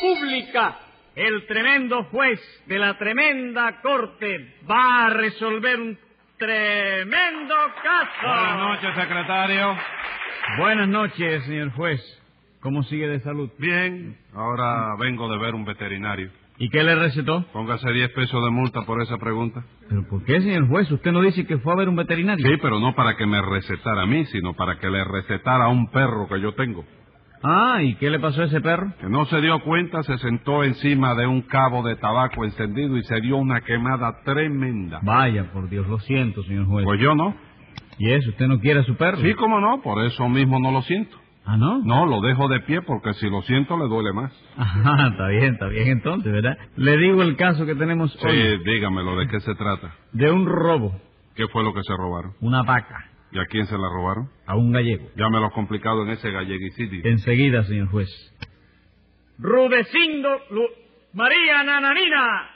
pública. El tremendo juez de la tremenda corte va a resolver un tremendo caso. Buenas noches, secretario. Buenas noches, señor juez. ¿Cómo sigue de salud? Bien, ahora vengo de ver un veterinario. ¿Y qué le recetó? Póngase 10 pesos de multa por esa pregunta. ¿Pero por qué, señor juez? Usted no dice que fue a ver un veterinario. Sí, pero no para que me recetara a mí, sino para que le recetara a un perro que yo tengo. Ah, ¿y qué le pasó a ese perro? Que no se dio cuenta, se sentó encima de un cabo de tabaco encendido y se dio una quemada tremenda. Vaya, por Dios, lo siento, señor juez. Pues yo no. ¿Y eso? ¿Usted no quiere a su perro? Sí, cómo no, por eso mismo no lo siento. ¿Ah, no? No, lo dejo de pie porque si lo siento le duele más. Ajá, está bien, está bien entonces, ¿verdad? Le digo el caso que tenemos Sí, hoy. dígamelo, ¿de qué se trata? De un robo. ¿Qué fue lo que se robaron? Una vaca. ¿Y a quién se la robaron? A un gallego. Ya me lo has complicado en ese galleguicidio. Enseguida, señor juez. Rudecindo Lu- María Nananina.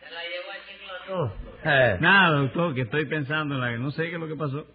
Se la llevó el ciclo tú. Eh, Nada, doctor, que estoy pensando en la que no sé qué es lo que pasó.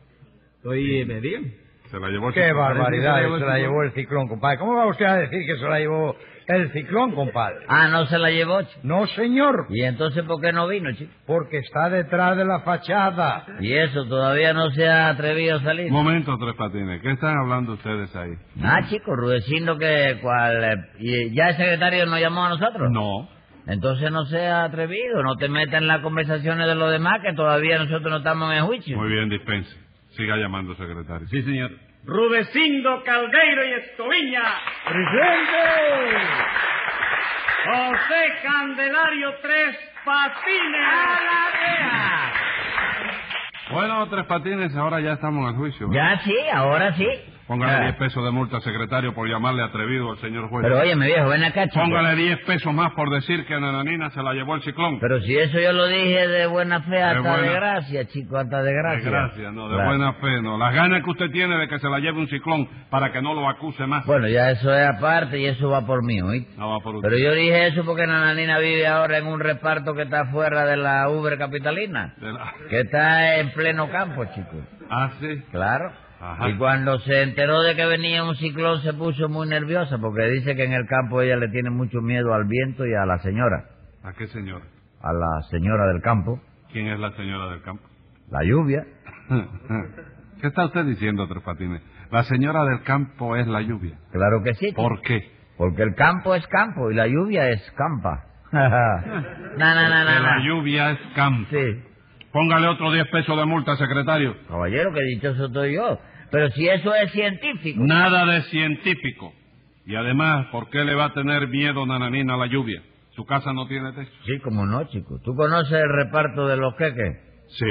Estoy, me digan. Se la llevó el Qué chico. barbaridad, Parece que se la llevó el se la llevó el ciclón, compadre. ¿Cómo va usted a decir que se la llevó el ciclón, compadre? Ah, no se la llevó, chico. No, señor, ¿Y entonces por qué no vino, chico? porque está detrás de la fachada. Y eso, todavía no se ha atrevido a salir. Un momento, Tres Patines. ¿Qué están hablando ustedes ahí? Ah, chico, Rudecindo que cual... eh, ¿Y ya el secretario nos llamó a nosotros? No. Entonces no se ha atrevido, no te metas en las conversaciones de los demás, que todavía nosotros no estamos en juicio. Muy bien, dispense. Siga llamando, secretario. Sí, señor. Rudecindo Caldeiro y Escoviña. ¡Presente! José Candelario Tres Patines. Bueno, Tres Patines, ahora ya estamos en el juicio. ¿verdad? Ya sí, ahora sí. Póngale Ah. 10 pesos de multa, secretario, por llamarle atrevido al señor juez. Pero óyeme, viejo, ven acá, chico. Póngale 10 pesos más por decir que Nananina se la llevó el ciclón. Pero si eso yo lo dije de buena fe, hasta de, buena- gracia, chico, hasta de gracia. Gracias, no, de Claro. buena fe, no. Las ganas que usted tiene de que se la lleve un ciclón para que no lo acuse más. Bueno, ya eso es aparte y eso va por mí, ¿oíste? No va por usted. Pero yo dije eso porque Nananina vive ahora en un reparto que está fuera de la Uber Capitalina, De la- que está en pleno campo, chico. Ah, sí. Claro. Ajá. Y cuando se enteró de que venía un ciclón se puso muy nerviosa porque dice que en el campo ella le tiene mucho miedo al viento y a la señora, ¿A qué señor? a la señora del campo, ¿Quién es la señora del campo? la lluvia. ¿Qué está usted diciendo, Tres Patines? La señora del campo es la lluvia. Claro que sí. ¿Por qué? Porque el campo es campo y la lluvia es campa. la lluvia es campo. Sí. Póngale otros 10 pesos de multa, secretario. Caballero, que dichoso estoy yo. Pero si eso es científico. Nada de científico. Y además, ¿por qué le va a tener miedo Nananina a la lluvia? ¿Su casa no tiene techo? Sí, como no, chico. ¿Tú conoces el reparto de los queques? Sí.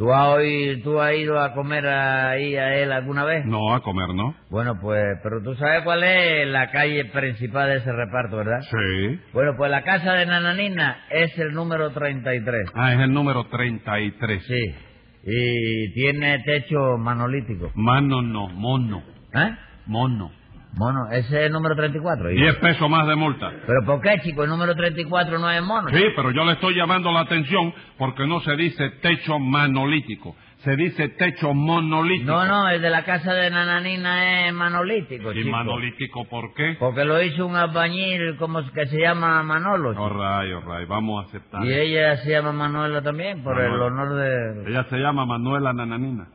¿Tú has, oído- ¿Tú has ido a comer ahí a él alguna vez? No, a comer, ¿no? Bueno, pues, pero tú sabes cuál es la calle principal de ese reparto, ¿verdad? Sí. Bueno, pues la casa de Nananina es el número 33. Ah, es el número 33. Sí. Y tiene techo manolítico. Mano no, mono. ¿Eh? Mono. Mono, ese es el número 34. ¿y? 10 pesos más de multa. ¿Pero por qué, chico? El número 34 no es mono. Sí, pero yo le estoy llamando la atención porque no se dice techo manolítico, se dice techo monolítico. No, no, el de la casa de Nananina es manolítico, ¿Y chico. manolítico por qué? Porque lo hizo un albañil como que se llama Manolo. chico. Orray, orray, vamos a aceptar. Y ella se llama Manuela también, por el Manuela. honor de... Ella se llama Manuela Nananina.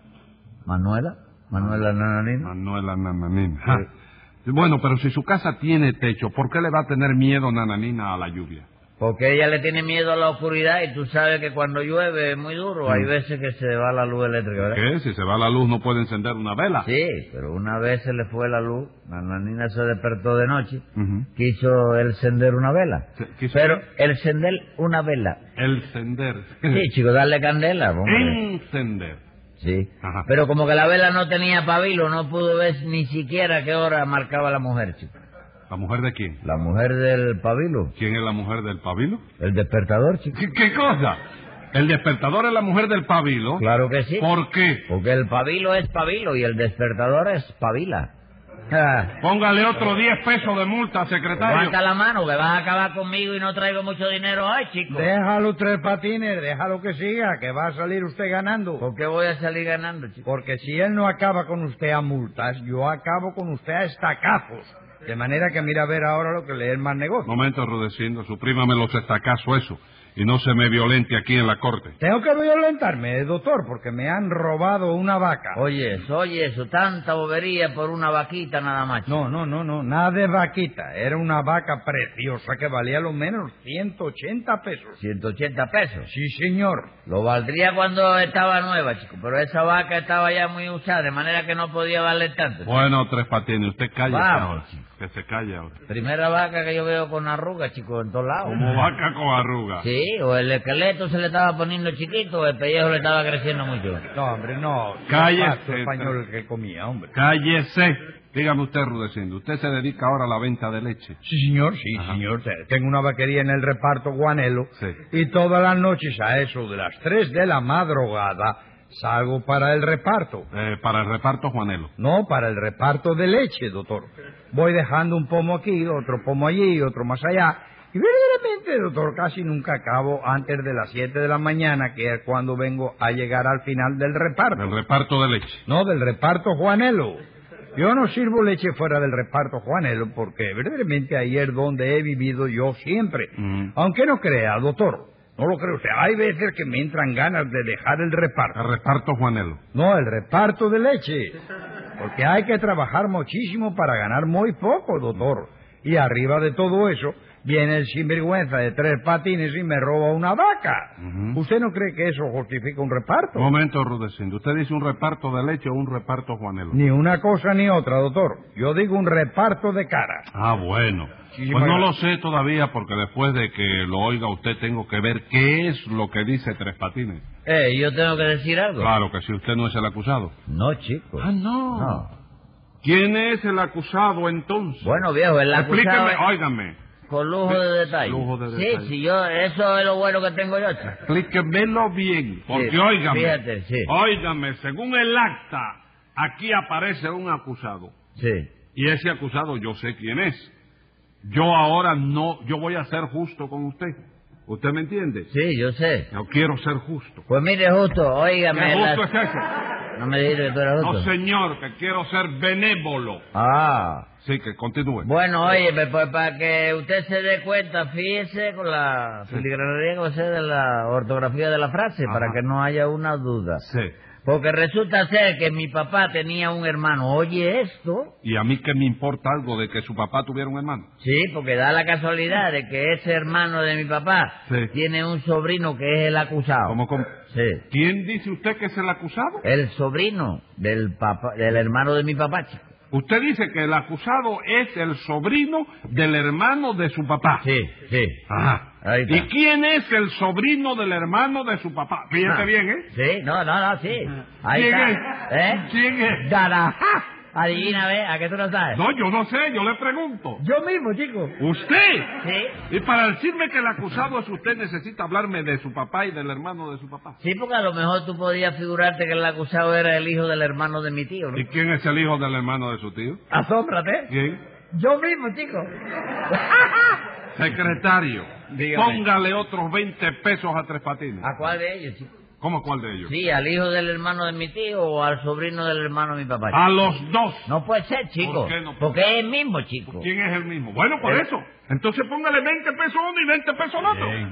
¿Manuela? ¿Manuela Nananina? Manuela Nananina. Ja. Bueno, pero si su casa tiene techo, ¿por qué le va a tener miedo Nananina a la lluvia? Porque ella le tiene miedo a la oscuridad y tú sabes que cuando llueve es muy duro. Hay Mm. veces que se va la luz eléctrica, ¿verdad? ¿Qué? Si se va la luz no puede encender una vela. Sí, pero una vez se le fue la luz, Nananina se despertó de noche, quiso encender una vela. Quiso- Pero encender una vela. El sender. Sí, chico, darle candela, hombre. Encender. Sí. Ajá. Pero como que la vela no tenía pabilo, no pudo ver ni siquiera qué hora marcaba la mujer, chico. ¿La mujer de quién? La mujer del pabilo. ¿Quién es la mujer del pabilo? El despertador, chico. ¿Qué, qué cosa? El despertador es la mujer del pabilo. Claro que sí. ¿Por qué? Porque el pabilo es pabilo y el despertador es pabila. Ah, Póngale otro 10 pesos de multa, secretario. Aguanta la mano, que vas a acabar conmigo y no traigo mucho dinero hoy, chico. Déjalo tres patines, déjalo que siga, que va a salir usted ganando. ¿Por qué voy a salir ganando, chico? Porque si él no acaba con usted a multas, yo acabo con usted a estacazos. De manera que mira a ver ahora lo que le es más negocio. Momento, Rudecindo, suprímame los estacazos eso. Y no se me violente aquí en la corte. Tengo que violentarme, doctor, porque me han robado una vaca. Oye eso, oye eso, tanta bobería por una vaquita nada más. No, no, no, no, nada de vaquita. Era una vaca preciosa que valía lo menos 180 pesos. 180 pesos. Sí, señor. Lo valdría cuando estaba nueva, chico, pero esa vaca estaba ya muy usada, de manera que no podía valer tanto. chico. Bueno, Tres Patines, usted calla Vamos, ahora. chico. Que se calle ahora. Primera vaca que yo veo con arrugas, chico, en todos lados. Como vaca con arruga. Sí, o el esqueleto se le estaba poniendo chiquito o el pellejo le estaba creciendo mucho. No, hombre, no. Cállese, español que comía, hombre. Cállese. Dígame usted, Rudecindo, ¿usted se dedica ahora a la venta de leche? Sí, señor, sí, Ajá. señor. Te- Tengo una vaquería en el reparto Guanelo. Sí. Y todas las noches a eso de las 3 de la madrugada salgo para el reparto. Eh, para el reparto Juanelo. No, para el reparto de leche, doctor. Voy dejando un pomo aquí, otro pomo allí, otro más allá. Y verdaderamente, doctor, casi nunca acabo antes de las 7 de la mañana, que es cuando vengo a llegar al final del reparto. El reparto de leche. No, del reparto Juanelo. Yo no sirvo leche fuera del reparto Juanelo porque verdaderamente ahí es donde he vivido yo siempre. Ujú. Aunque no crea, doctor. No lo cree usted. Hay veces que me entran ganas de dejar el reparto. El reparto Juanelo. No, el reparto de leche. Porque hay que trabajar muchísimo para ganar muy poco, doctor. Y arriba de todo eso, viene el sinvergüenza de tres patines y me roba una vaca. ¿Usted no cree que eso justifica un reparto? Momento, Rudecindo. ¿Usted dice un reparto de leche o un reparto Juanelo? Ni una cosa ni otra, doctor. Yo digo un reparto de cara. Ah, bueno. Sí, Pues no lo sé todavía porque después de que lo oiga usted tengo que ver qué es lo que dice Tres Patines. Eh, ¿yo tengo que decir algo? Claro que si usted no es el acusado. No, chico. Ah, no. No. ¿Quién es el acusado entonces? Bueno, viejo, el acusado... Explíqueme, óigame. Con lujo de detalle. Lujo de Sí, detalle. sí, yo, eso es lo bueno que tengo yo, chico. Explíquemelo bien, porque Sí, óigame. fíjate, sí. Óigame, según el acta, aquí aparece un acusado. Sí. Y ese acusado yo sé quién es. Yo ahora no, yo voy a ser justo con usted. ¿Usted me entiende? Sí, yo sé. Yo quiero ser justo. Pues mire, justo, ¿Qué óigame... la- justo es ese? No me dijiste que tú eras No, justo. señor, que quiero ser benévolo. Ah. Sí, que continúe. Bueno, oye, pues, pues, para que usted se dé cuenta, fíjese con la filigranería que va a de la ortografía de la frase, Ajá. para que no haya una duda. Sí. Porque resulta ser que mi papá tenía un hermano. Oye esto. ¿Y a mí qué me importa algo de que su papá tuviera un hermano? Sí, porque da la casualidad de que ese hermano de mi papá Sí. tiene un sobrino que es el acusado. ¿Cómo, cómo? Sí. ¿Quién dice usted que es el acusado? El sobrino del papá, del hermano de mi papá, chico. Usted dice que el acusado es el sobrino del hermano de su papá. Sí, sí. Ajá. Ahí está. ¿Y quién es el sobrino del hermano de su papá? Fíjate Ah. bien, ¿eh? Sí, no, no, no, sí. Ahí ¿Quién está. es? ¿Eh? ¿Quién es? Dara. Adivina, ve, ¿a qué tú no sabes? No, yo no sé, yo le pregunto. Yo mismo, chico. ¿Usted? Sí. Y para decirme que el acusado es usted, necesita hablarme de su papá y del hermano de su papá. Sí, porque a lo mejor tú podías figurarte que el acusado era el hijo del hermano de mi tío, ¿no? ¿Y quién es el hijo del hermano de su tío? Asómbrate. ¿Quién? Yo mismo, chico. Secretario, Dígame. póngale otros 20 pesos a Tres Patines. ¿A cuál de ellos, chico? ¿Cómo cuál de ellos? Sí, al hijo del hermano de mi tío o al sobrino del hermano de mi papá. A los dos. No puede ser, chico. ¿Por qué no? Porque es el mismo, chico. ¿Quién es el mismo? Bueno, por Eh. eso. Entonces póngale 20 pesos uno y 20 pesos al otro. Bien.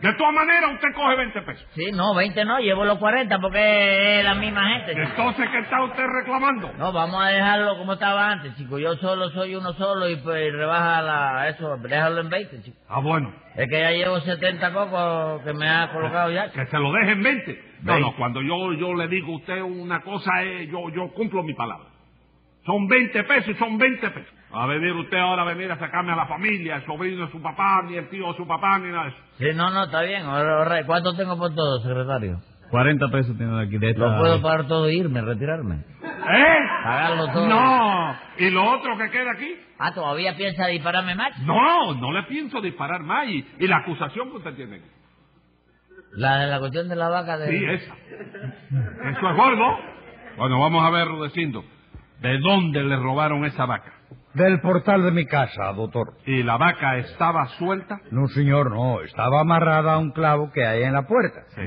De todas maneras, usted coge 20 pesos. Sí, no, 20 no, llevo los 40 porque es la misma gente. chico. Entonces, ¿qué está usted reclamando? No, vamos a dejarlo como estaba antes, chico. Yo solo soy uno solo y pues rebaja la, eso, déjalo en 20, chico. Ah, bueno. Es que ya llevo 70 cocos que me ha colocado ya. chico. Que se lo deje en 20. No, no, cuando yo, yo le digo a usted una cosa, eh, yo, yo cumplo mi palabra. Son 20 pesos y son 20 pesos. Va a venir usted ahora a venir a sacarme a la familia, el sobrino de su papá, ni el tío de su papá, ni nada de eso. Sí, no, no, está bien. Ahora, ¿Cuánto tengo por todo, secretario? 40 pesos tiene aquí de esta... Lo puedo pagar todo e irme, retirarme. ¿Eh? Pagarlo todo. No. ¿Y lo otro que queda aquí? Ah, ¿todavía piensa dispararme más? No, no le pienso disparar más. ¿Y, y la acusación que usted tiene? aquí? La de la cuestión de la vaca de... Sí, esa. Eso es gordo. Bueno, vamos a ver, Rudecindo. ¿De dónde le robaron esa vaca? Del portal de mi casa, doctor. ¿Y la vaca estaba suelta? No, señor, no. Estaba amarrada a un clavo que hay en la puerta. Sí.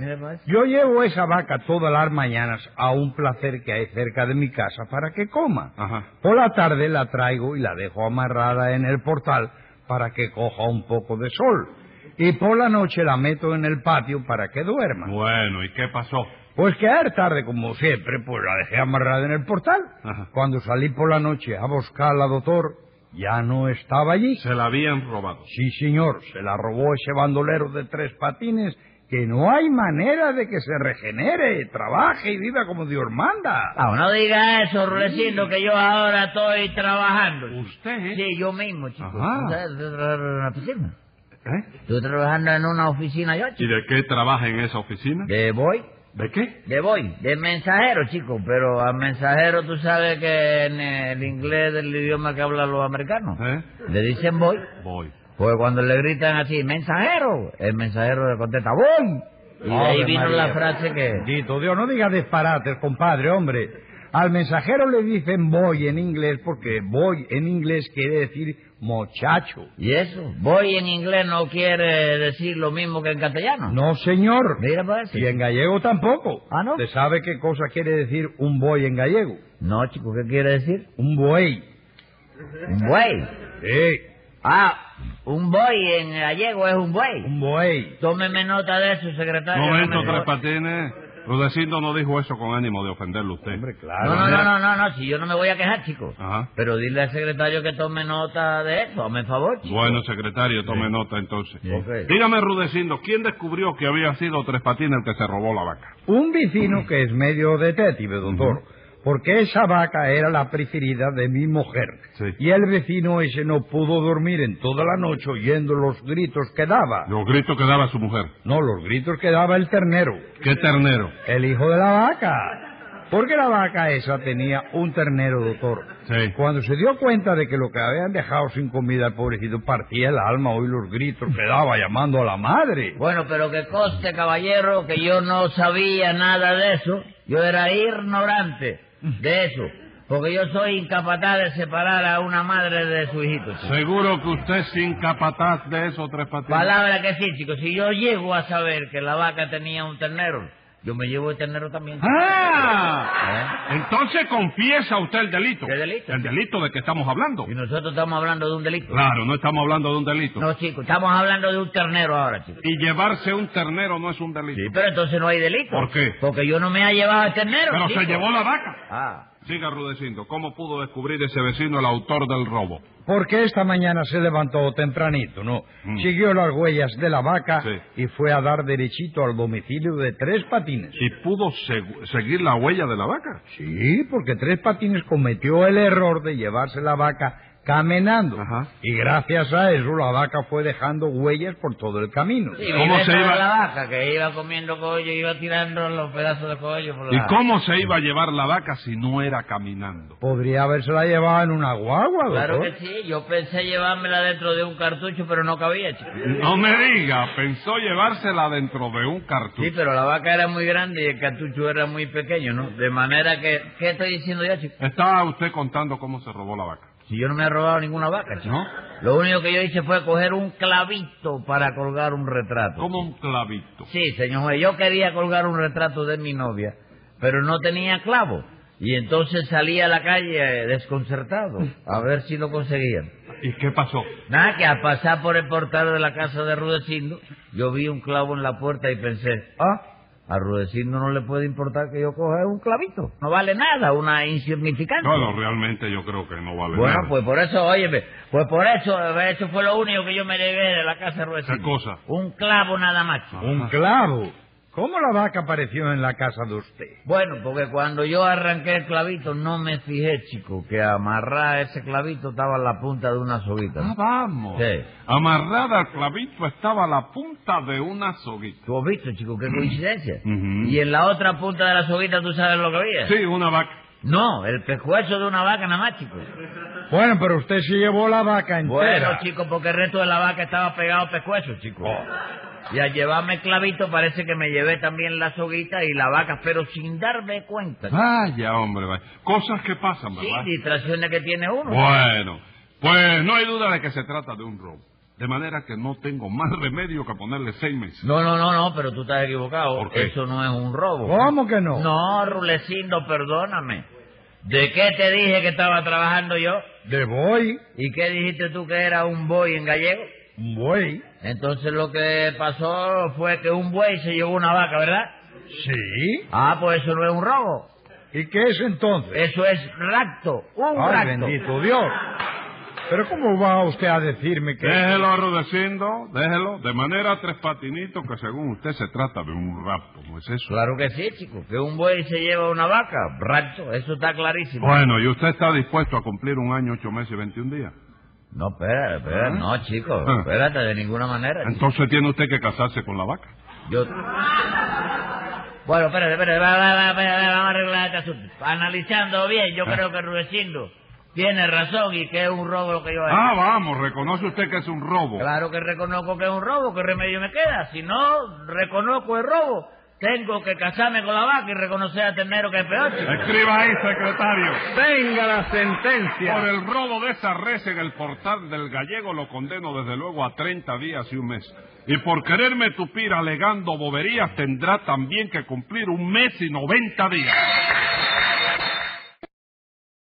Yo llevo esa vaca todas las mañanas a un placer que hay cerca de mi casa para que coma. Ajá. Por la tarde la traigo y la dejo amarrada en el portal para que coja un poco de sol. Y por la noche la meto en el patio para que duerma. Bueno, ¿y qué pasó? Pues que ayer tarde, como siempre, pues la dejé amarrada en el portal. Ajá. Cuando salí por la noche a buscarla, doctor, ya no estaba allí. Se la habían robado. Sí, señor, se la robó ese bandolero de tres patines que no hay manera de que se regenere, trabaje y viva como Dios manda. Ah, no diga eso, Rudecindo, que yo ahora estoy trabajando. ¿Usted? Sí, yo mismo, chico. Ajá. ¿Tú sabes, estoy trabajando en una oficina. ¿Eh? Estoy trabajando en una oficina yo, ¿Y de qué trabaja en esa oficina? De voy, ¿De qué? de voy, de mensajero, chico. Pero a mensajero tú sabes que en el inglés del idioma que hablan los americanos, ¿Eh? le dicen voy. Voy. Pues cuando le gritan así, mensajero, el mensajero le contesta, voy. Y de ahí vino María. la frase que... Bendito Dios, no diga disparates, compadre, hombre. Al mensajero le dicen voy en inglés porque voy en inglés quiere decir muchacho. ¿Y eso? Voy en inglés no quiere decir lo mismo que en castellano. No, señor. Mira para eso. Y en gallego tampoco. Ah, ¿no? ¿Usted sabe qué cosa quiere decir un buey en gallego? No, chico, ¿qué quiere decir? Un buey. Un buey. Sí, Ah, un buey en gallego es un buey. un buey. Tómeme nota de eso, secretario. Momento, Tres Patines. Rudecindo no dijo eso con ánimo de ofenderle a usted. Hombre, claro. no, no, no, no, no, no, si yo no me voy a quejar, chico. Ajá. Pero dile al secretario que tome nota de eso, hazme favor, chico. Bueno, secretario, tome nota entonces. Dígame, Rudecindo, ¿quién descubrió que había sido Tres Patines el que se robó la vaca? Un vecino que es medio detective, doctor. Porque esa vaca era la preferida de mi mujer. Sí. Y el vecino ese no pudo dormir en toda la noche oyendo los gritos que daba. Los gritos que daba su mujer. No, los gritos que daba el ternero. ¿Qué ternero? El hijo de la vaca. Porque la vaca esa tenía un ternero, doctor. Sí. Cuando se dio cuenta de que lo que habían dejado sin comida al pobrecito partía el alma oír los gritos que daba llamando a la madre. Bueno, pero que coste, caballero, que yo no sabía nada de eso. Yo era ignorante de eso. Porque yo soy incapaz de separar a una madre de su hijito. chico. ¿Seguro que usted es incapaz de eso, Tres Patines? Palabra que sí, chicos. Si yo llego a saber que la vaca tenía un ternero, yo me llevo el ternero también. ¡Ah! Entonces confiesa usted el delito. ¿Qué delito? El delito de que estamos hablando. Y nosotros estamos hablando de un delito. Claro, no estamos hablando de un delito. No, chicos, estamos hablando de un ternero ahora, chicos. Y llevarse un ternero no es un delito. Sí, pero entonces no hay delito. ¿Por qué? Porque yo no me he llevado el ternero. Pero chico. se llevó la vaca. Ah. Siga Rudecindo, ¿cómo pudo descubrir ese vecino el autor del robo? Porque esta mañana se levantó tempranito, ¿no? Mm. Siguió las huellas de la vaca Sí. y fue a dar derechito al domicilio de Tres Patines. ¿Y pudo segu- seguir la huella de la vaca? Sí, porque Tres Patines cometió el error de llevarse la vaca caminando. Ajá. Y gracias a eso la vaca fue dejando huellas por todo el camino. Sí, ¿Cómo se iba? la vaca que iba comiendo collo, iba tirando los pedazos de collo por ¿Y la... cómo se iba a llevar la vaca si no era caminando? Podría habérsela llevado en una guagua, Claro doctor. que sí, yo pensé llevármela dentro de un cartucho, pero no cabía, chico. No me diga, pensó llevársela dentro de un cartucho. Sí, pero la vaca era muy grande y el cartucho era muy pequeño, ¿no? De manera que... ¿Qué estoy diciendo yo, chico? Estaba usted contando cómo se robó la vaca. Si yo no me he robado ninguna vaca. ¿No? Lo único que yo hice fue coger un clavito para colgar un retrato. Como un clavito. Sí, señor juez, yo quería colgar un retrato de mi novia, pero no tenía clavo. Y entonces salí a la calle eh, desconcertado, a ver si lo conseguían. ¿Y qué pasó? Nada, que al pasar por el portal de la casa de Rudecindo, yo vi un clavo en la puerta y pensé, ah, a Rudecindo no le puede importar que yo coja un clavito. No vale nada, una insignificancia. No, no, realmente yo creo que no vale Bueno, nada. pues por eso, óyeme, pues por eso, eso fue lo único que yo me llevé de la casa de Rudecindo. ¿Qué cosa? Un clavo nada más. Un clavo. ¿Cómo la vaca apareció en la casa de usted? Bueno, porque cuando yo arranqué el clavito no me fijé, chico, que amarrar ese clavito estaba la punta de una soguita. Ah, vamos. Sí. Amarrada al clavito estaba la punta de una soguita. ¿Tú has visto, chico? Qué coincidencia. Y en la otra punta de la soguita, ¿tú sabes lo que había? Sí, una vaca. No, el pescuezo de una vaca nada más, chico. Bueno, pero usted se llevó la vaca entera. Bueno, chico, porque el resto de la vaca estaba pegado al pescuezo, chico. Y al llevarme el clavito parece que me llevé también la soguita y la vaca, pero sin darme cuenta. Vaya, hombre, vaya. Cosas que pasan, Sí, ¿verdad? distracciones que tiene uno. Bueno, Pues no hay duda de que se trata de un robo. De manera que no tengo más remedio que ponerle seis meses. No, no, no, no, pero tú estás equivocado. ¿Por qué? Eso no es un robo. ¿Cómo que no? No, Rulecindo, perdóname. ¿De qué te dije que estaba trabajando yo? De buey, ¿Y qué dijiste tú que era un buey en gallego? un buey. Entonces lo que pasó fue que un buey se llevó una vaca, ¿verdad? Sí. Ah, pues eso no es un robo. ¿Y qué es entonces? Eso es rapto, un Ay, rapto. bendito Dios. Pero ¿cómo va usted a decirme que... Déjelo, Rudecindo, déjelo. De manera tres patinitos que según usted se trata de un rapto, ¿no es eso? Claro que sí, chico. Que un buey se lleva una vaca, rapto, eso está clarísimo. Bueno, ¿y usted está dispuesto a cumplir un año, ocho meses y veintiún días? No, espera, espera, ¿Ah? no, chico, Ah. espérate, de ninguna manera. Entonces tiene usted que casarse con la vaca. Yo... Bueno, espérate, espérate, va, va, va, va, va, vamos a arreglar este asunto. Analizando bien, yo Ah. creo que Rudecindo tiene razón y que es un robo lo que yo he Ah, vamos, reconoce usted que es un robo. Claro que reconozco que es un robo, ¿qué remedio me queda? Si no reconozco el robo, tengo que casarme con la vaca y reconocer a Ternero que es peor. chico. Escriba ahí, secretario. Venga la sentencia. Por el robo de esa res en el portal del gallego lo condeno desde luego a 30 días y un mes. Y por quererme tupir alegando boberías tendrá también que cumplir un mes y 90 días.